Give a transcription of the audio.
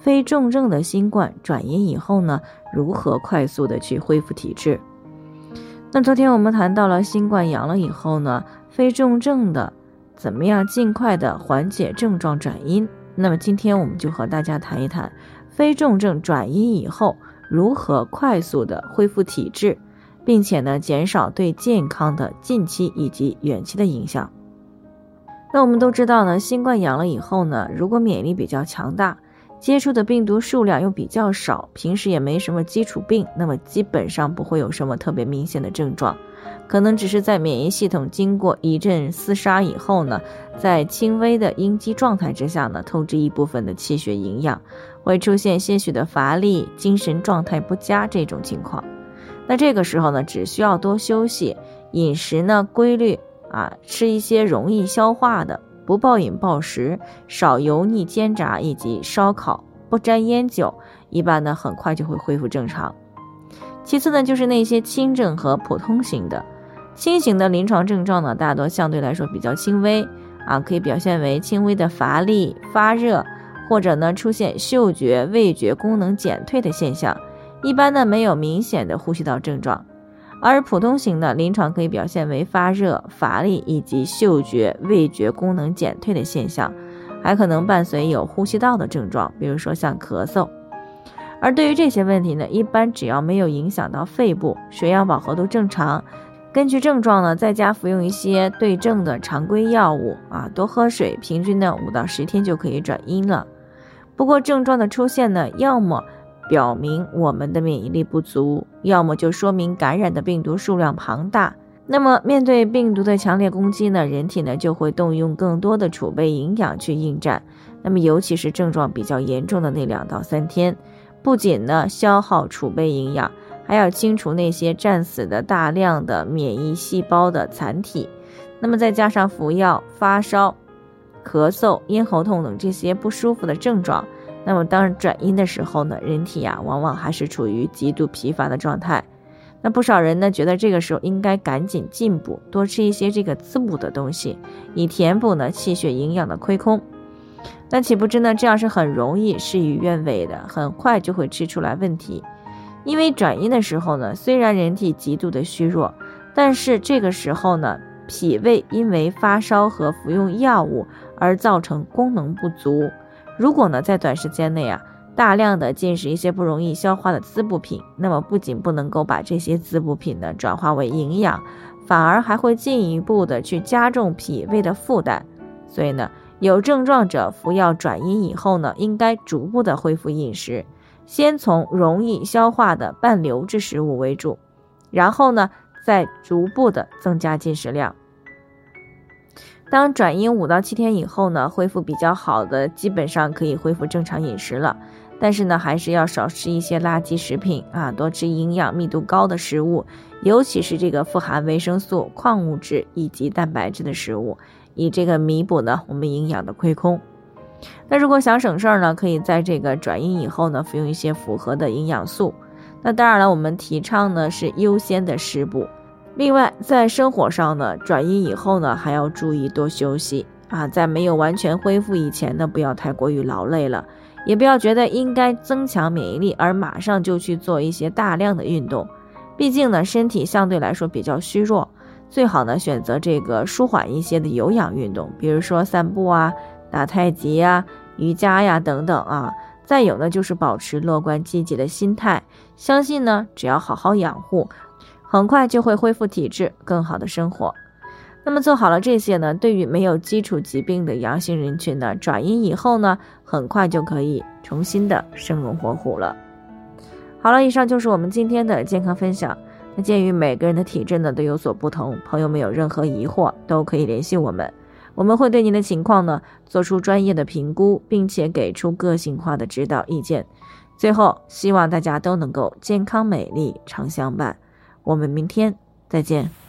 非重症的新冠转阴以后呢，如何快速的去恢复体质？那昨天我们谈到了新冠阳了以后呢，非重症的怎么样尽快的缓解症状转阴？那么今天我们就和大家谈一谈非重症转阴以后如何快速的恢复体质，并且呢减少对健康的近期以及远期的影响。那我们都知道呢，新冠阳了以后呢，如果免疫力比较强大。接触的病毒数量又比较少，平时也没什么基础病，那么基本上不会有什么特别明显的症状，可能只是在免疫系统经过一阵厮杀以后呢，在轻微的应激状态之下呢，透支一部分的气血营养，会出现些许的乏力、精神状态不佳这种情况。那这个时候呢，只需要多休息，饮食呢规律啊，吃一些容易消化的。不暴饮暴食，少油腻煎炸以及烧烤，不沾烟酒，一般呢很快就会恢复正常。其次呢，就是那些轻症和普通型的，轻型的临床症状呢，大多相对来说比较轻微啊，可以表现为轻微的乏力、发热，或者呢出现嗅觉、味觉功能减退的现象，一般呢没有明显的呼吸道症状。而普通型的临床可以表现为发热、乏力以及嗅觉、味觉功能减退的现象，还可能伴随有呼吸道的症状，比如说像咳嗽。而对于这些问题呢，一般只要没有影响到肺部，血氧饱和度正常，根据症状呢，在家服用一些对症的常规药物啊，多喝水，平均呢五到十天就可以转阴了。不过症状的出现呢，要么表明我们的免疫力不足，要么就说明感染的病毒数量庞大。那么面对病毒的强烈攻击呢，人体呢就会动用更多的储备营养去应战。那么尤其是症状比较严重的那两到三天，不仅呢消耗储备营养，还要清除那些战死的大量的免疫细胞的残体。那么再加上服药、发烧、咳嗽、咽喉痛等这些不舒服的症状。那么，当转阴的时候呢，人体呀往往还是处于极度疲乏的状态。那不少人呢觉得这个时候应该赶紧进补，多吃一些这个滋补的东西，以填补呢气血营养的亏空。那岂不知呢这样是很容易事与愿违的，很快就会吃出来问题。因为转阴的时候呢，虽然人体极度的虚弱，但是这个时候呢，脾胃因为发烧和服用药物而造成功能不足。如果呢，在短时间内啊，大量的进食一些不容易消化的滋补品，那么不仅不能够把这些滋补品呢转化为营养，反而还会进一步的去加重脾胃的负担。所以呢，有症状者服药转阴以后呢，应该逐步的恢复饮食，先从容易消化的半流质食物为主，然后呢，再逐步的增加进食量。当转阴五到七天以后呢，恢复比较好的，基本上可以恢复正常饮食了。但是呢，还是要少吃一些垃圾食品啊，多吃营养密度高的食物，尤其是这个富含维生素、矿物质以及蛋白质的食物，以这个弥补呢我们营养的亏空。那如果想省事儿呢，可以在这个转阴以后呢，服用一些复合的营养素。那当然了，我们提倡呢是优先的食补。另外，在生活上呢，转阴以后呢，还要注意多休息啊。在没有完全恢复以前呢，不要太过于劳累了，也不要觉得应该增强免疫力而马上就去做一些大量的运动。毕竟呢，身体相对来说比较虚弱，最好呢选择这个舒缓一些的有氧运动，比如说散步啊、打太极呀、瑜伽呀等等啊。再有呢，就是保持乐观积极的心态，相信呢，只要好好养护。很快就会恢复体质，更好的生活。那么做好了这些呢，对于没有基础疾病的阳性人群呢，转阴以后呢，很快就可以重新的生龙活虎了。好了，以上就是我们今天的健康分享。那鉴于每个人的体质呢都有所不同，朋友们有任何疑惑都可以联系我们，我们会对您的情况呢做出专业的评估，并且给出个性化的指导意见。最后，希望大家都能够健康美丽常相伴。我们明天再见。